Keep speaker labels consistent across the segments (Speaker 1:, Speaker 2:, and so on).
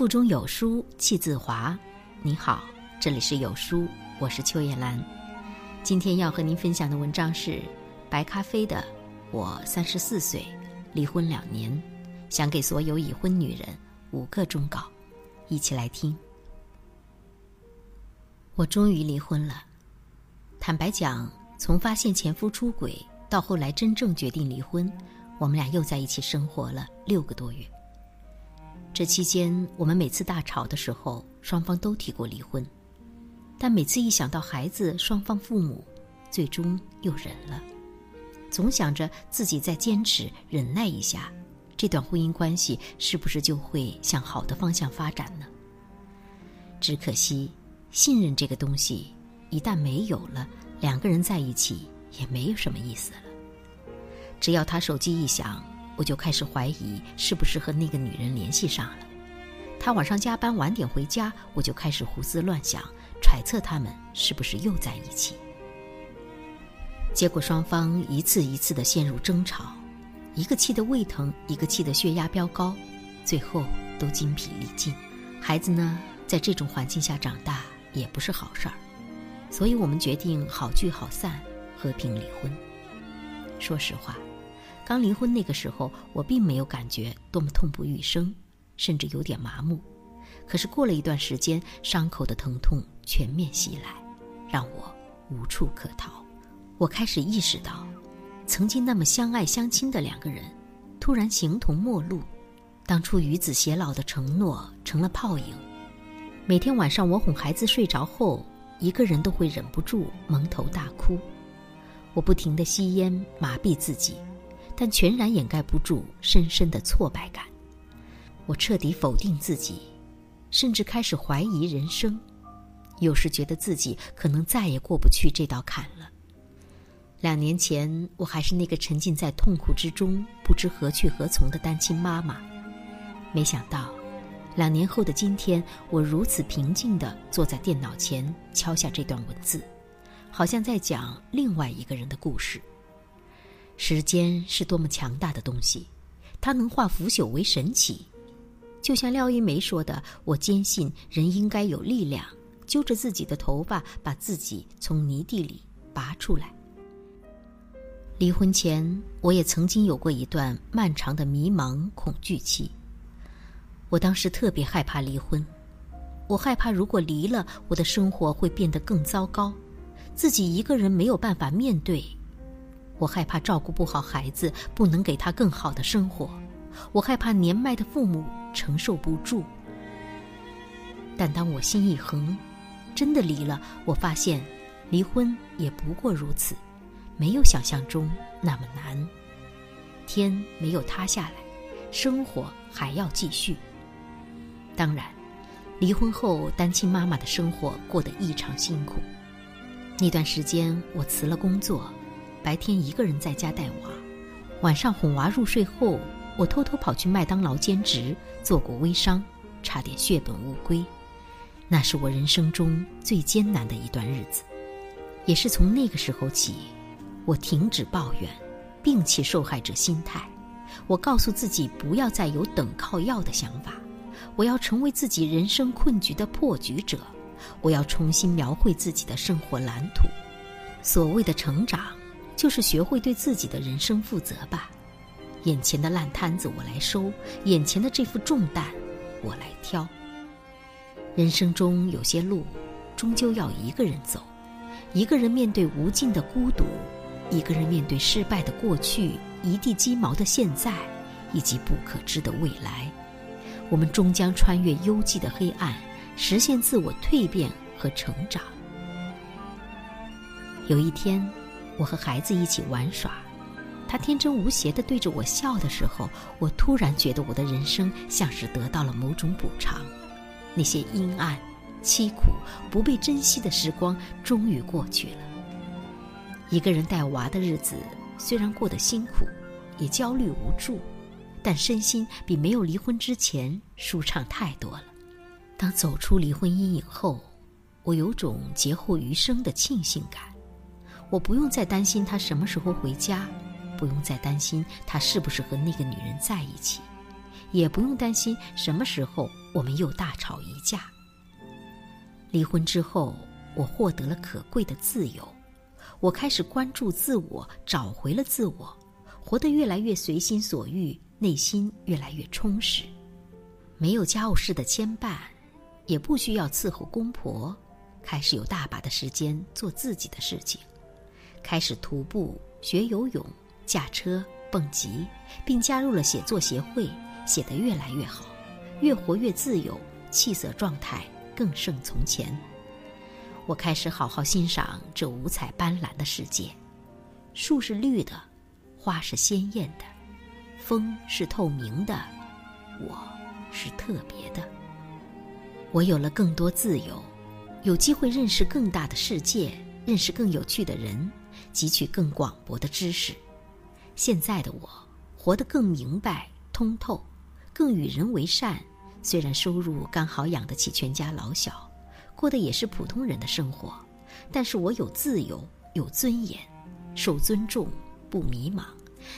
Speaker 1: 腹中有书气自华。你好，这里是有书，我是邱艳兰。今天要和您分享的文章是白咖啡的《我三十四岁，离婚两年》，想给所有已婚女人五个忠告，一起来听。我终于离婚了。坦白讲，从发现前夫出轨到后来真正决定离婚，我们俩又在一起生活了六个多月。这期间，我们每次大吵的时候，双方都提过离婚，但每次一想到孩子，双方父母最终又忍了，总想着自己再坚持忍耐一下，这段婚姻关系是不是就会向好的方向发展呢？只可惜，信任这个东西一旦没有了，两个人在一起也没有什么意思了。只要他手机一响。我就开始怀疑是不是和那个女人联系上了。他晚上加班晚点回家，我就开始胡思乱想，揣测他们是不是又在一起。结果双方一次一次的陷入争吵，一个气得胃疼，一个气得血压飙高，最后都精疲力尽。孩子呢，在这种环境下长大也不是好事儿，所以我们决定好聚好散，和平离婚。说实话。刚离婚那个时候，我并没有感觉多么痛不欲生，甚至有点麻木。可是过了一段时间，伤口的疼痛全面袭来，让我无处可逃。我开始意识到，曾经那么相爱相亲的两个人，突然形同陌路。当初与子偕老的承诺成了泡影。每天晚上，我哄孩子睡着后，一个人都会忍不住蒙头大哭。我不停地吸烟，麻痹自己。但全然掩盖不住深深的挫败感，我彻底否定自己，甚至开始怀疑人生。有时觉得自己可能再也过不去这道坎了。两年前，我还是那个沉浸在痛苦之中、不知何去何从的单亲妈妈。没想到，两年后的今天，我如此平静地坐在电脑前，敲下这段文字，好像在讲另外一个人的故事。时间是多么强大的东西，它能化腐朽为神奇。就像廖一梅说的：“我坚信人应该有力量，揪着自己的头发，把自己从泥地里拔出来。”离婚前，我也曾经有过一段漫长的迷茫恐惧期。我当时特别害怕离婚，我害怕如果离了，我的生活会变得更糟糕，自己一个人没有办法面对。我害怕照顾不好孩子，不能给他更好的生活；我害怕年迈的父母承受不住。但当我心一横，真的离了，我发现，离婚也不过如此，没有想象中那么难。天没有塌下来，生活还要继续。当然，离婚后单亲妈妈的生活过得异常辛苦。那段时间，我辞了工作。白天一个人在家带娃，晚上哄娃入睡后，我偷偷跑去麦当劳兼职，做过微商，差点血本无归。那是我人生中最艰难的一段日子，也是从那个时候起，我停止抱怨，摒弃受害者心态。我告诉自己不要再有等靠要的想法，我要成为自己人生困局的破局者，我要重新描绘自己的生活蓝图。所谓的成长。就是学会对自己的人生负责吧，眼前的烂摊子我来收，眼前的这副重担我来挑。人生中有些路，终究要一个人走，一个人面对无尽的孤独，一个人面对失败的过去、一地鸡毛的现在，以及不可知的未来。我们终将穿越幽寂的黑暗，实现自我蜕变和成长。有一天。我和孩子一起玩耍，他天真无邪地对着我笑的时候，我突然觉得我的人生像是得到了某种补偿。那些阴暗、凄苦、不被珍惜的时光终于过去了。一个人带娃的日子虽然过得辛苦，也焦虑无助，但身心比没有离婚之前舒畅太多了。当走出离婚阴影后，我有种劫后余生的庆幸感。我不用再担心他什么时候回家，不用再担心他是不是和那个女人在一起，也不用担心什么时候我们又大吵一架。离婚之后，我获得了可贵的自由，我开始关注自我，找回了自我，活得越来越随心所欲，内心越来越充实。没有家务事的牵绊，也不需要伺候公婆，开始有大把的时间做自己的事情，开始徒步、学游泳、驾车、蹦极，并加入了写作协会，写得越来越好，越活越自由，气色状态。更胜从前，我开始好好欣赏这五彩斑斓的世界。树是绿的，花是鲜艳的，风是透明的，我是特别的。我有了更多自由，有机会认识更大的世界，认识更有趣的人，汲取更广博的知识。现在的我，活得更明白、通透，更与人为善。虽然收入刚好养得起全家老小，过的也是普通人的生活，但是我有自由，有尊严，受尊重，不迷茫，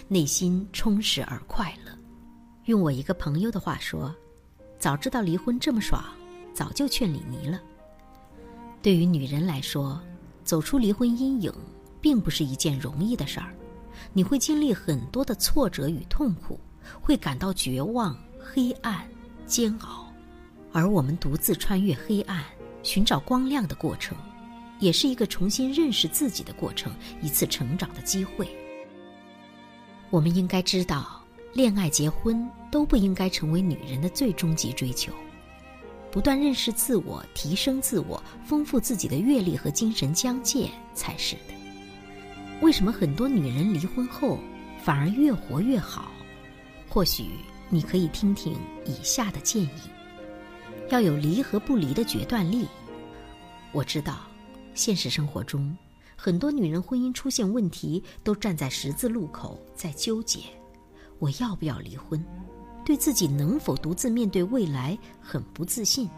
Speaker 1: 内心充实而快乐。用我一个朋友的话说：“早知道离婚这么爽，早就劝李妮了。”对于女人来说，走出离婚阴影，并不是一件容易的事儿，你会经历很多的挫折与痛苦，会感到绝望、黑暗。煎熬，而我们独自穿越黑暗，寻找光亮的过程，也是一个重新认识自己的过程，一次成长的机会。我们应该知道，恋爱、结婚都不应该成为女人的最终极追求。不断认识自我，提升自我，丰富自己的阅历和精神疆界才是的。为什么很多女人离婚后反而越活越好？或许。你可以听听以下的建议：要有离和不离的决断力。我知道，现实生活中很多女人婚姻出现问题，都站在十字路口在纠结：我要不要离婚？对自己能否独自面对未来很不自信。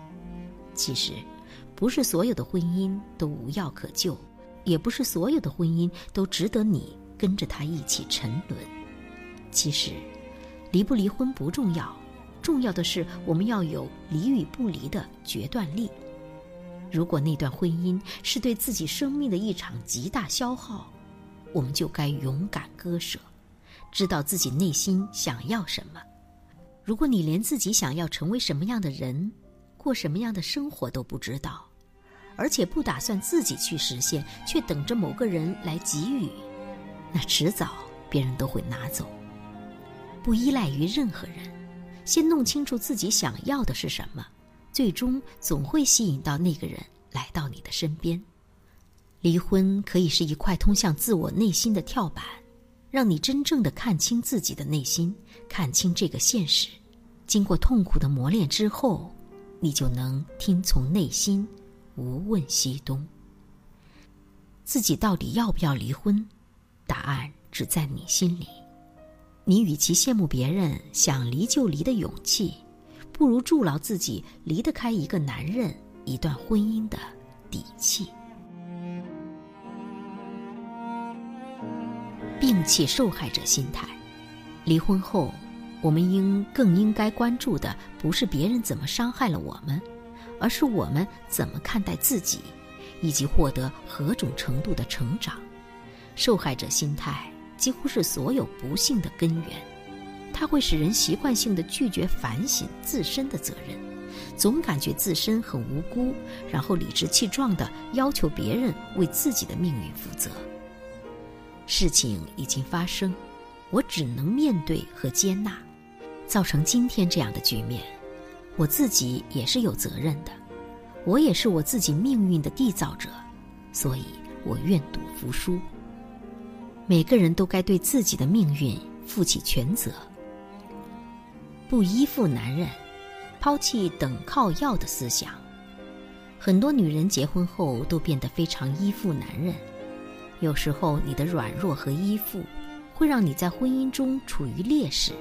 Speaker 1: 其实，不是所有的婚姻都无药可救，也不是所有的婚姻都值得你跟着他一起沉沦。其实。离不离婚不重要，重要的是我们要有离与不离的决断力。如果那段婚姻是对自己生命的一场极大消耗，我们就该勇敢割舍，知道自己内心想要什么。如果你连自己想要成为什么样的人，过什么样的生活都不知道，而且不打算自己去实现，却等着某个人来给予，那迟早别人都会拿走。不依赖于任何人，先弄清楚自己想要的是什么，最终总会吸引到那个人来到你的身边。离婚可以是一块通向自我内心的跳板，让你真正的看清自己的内心，看清这个现实。经过痛苦的磨练之后，你就能听从内心，无问西东。自己到底要不要离婚？答案只在你心里。你与其羡慕别人想离就离的勇气，不如筑牢自己离得开一个男人、一段婚姻的底气。摒弃受害者心态，离婚后，我们应更应该关注的不是别人怎么伤害了我们，而是我们怎么看待自己，以及获得何种程度的成长。受害者心态。几乎是所有不幸的根源，它会使人习惯性的拒绝反省自身的责任，总感觉自身很无辜，然后理直气壮的要求别人为自己的命运负责。事情已经发生，我只能面对和接纳，造成今天这样的局面，我自己也是有责任的，我也是我自己命运的缔造者，所以我愿赌服输。每个人都该对自己的命运负起全责，不依附男人，抛弃等靠要的思想。很多女人结婚后都变得非常依附男人，有时候你的软弱和依附会让你在婚姻中处于劣势，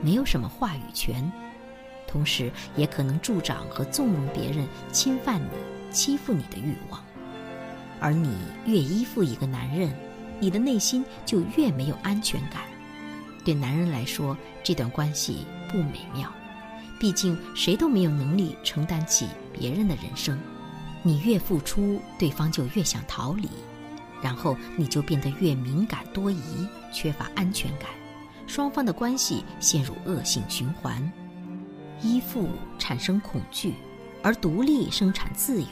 Speaker 1: 没有什么话语权，同时也可能助长和纵容别人侵犯你、欺负你的欲望。而你越依附一个男人。你的内心就越没有安全感。对男人来说，这段关系不美妙。毕竟谁都没有能力承担起别人的人生。你越付出，对方就越想逃离，然后你就变得越敏感多疑，缺乏安全感，双方的关系陷入恶性循环。依附产生恐惧，而独立生产自由。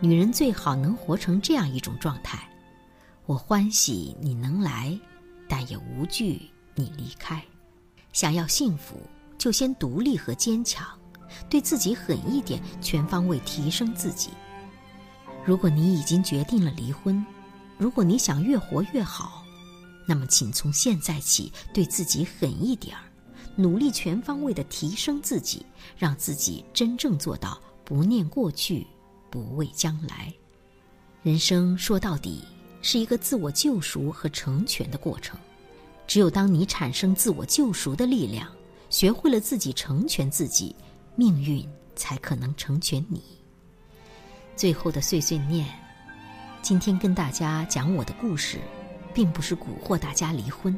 Speaker 1: 女人最好能活成这样一种状态：我欢喜你能来，但也无惧你离开。想要幸福，就先独立和坚强，对自己狠一点，全方位提升自己。如果你已经决定了离婚，如果你想越活越好，那么请从现在起对自己狠一点儿，努力全方位的提升自己，让自己真正做到不念过去。不畏将来，人生说到底是一个自我救赎和成全的过程。只有当你产生自我救赎的力量，学会了自己成全自己，命运才可能成全你。最后的碎碎念，今天跟大家讲我的故事，并不是蛊惑大家离婚，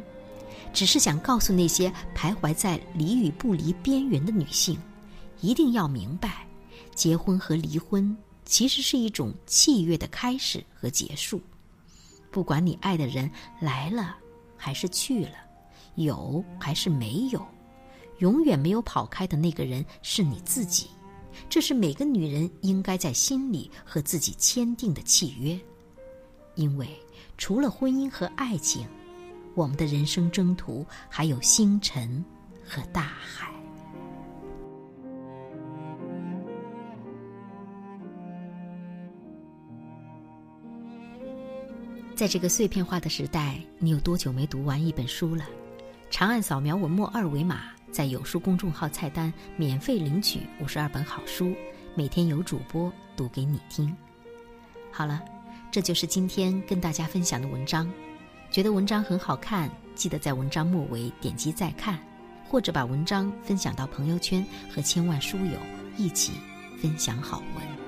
Speaker 1: 只是想告诉那些徘徊在离与不离边缘的女性，一定要明白，结婚和离婚。其实是一种契约的开始和结束。不管你爱的人来了还是去了，有还是没有，永远没有跑开的那个人是你自己。这是每个女人应该在心里和自己签订的契约。因为除了婚姻和爱情，我们的人生征途还有星辰和大海。在这个碎片化的时代，你有多久没读完一本书了？长按扫描文末二维码，在有书公众号菜单免费领取五十二本好书，每天有主播读给你听。好了，这就是今天跟大家分享的文章。觉得文章很好看，记得在文章末尾点击再看，或者把文章分享到朋友圈，和千万书友一起分享好文。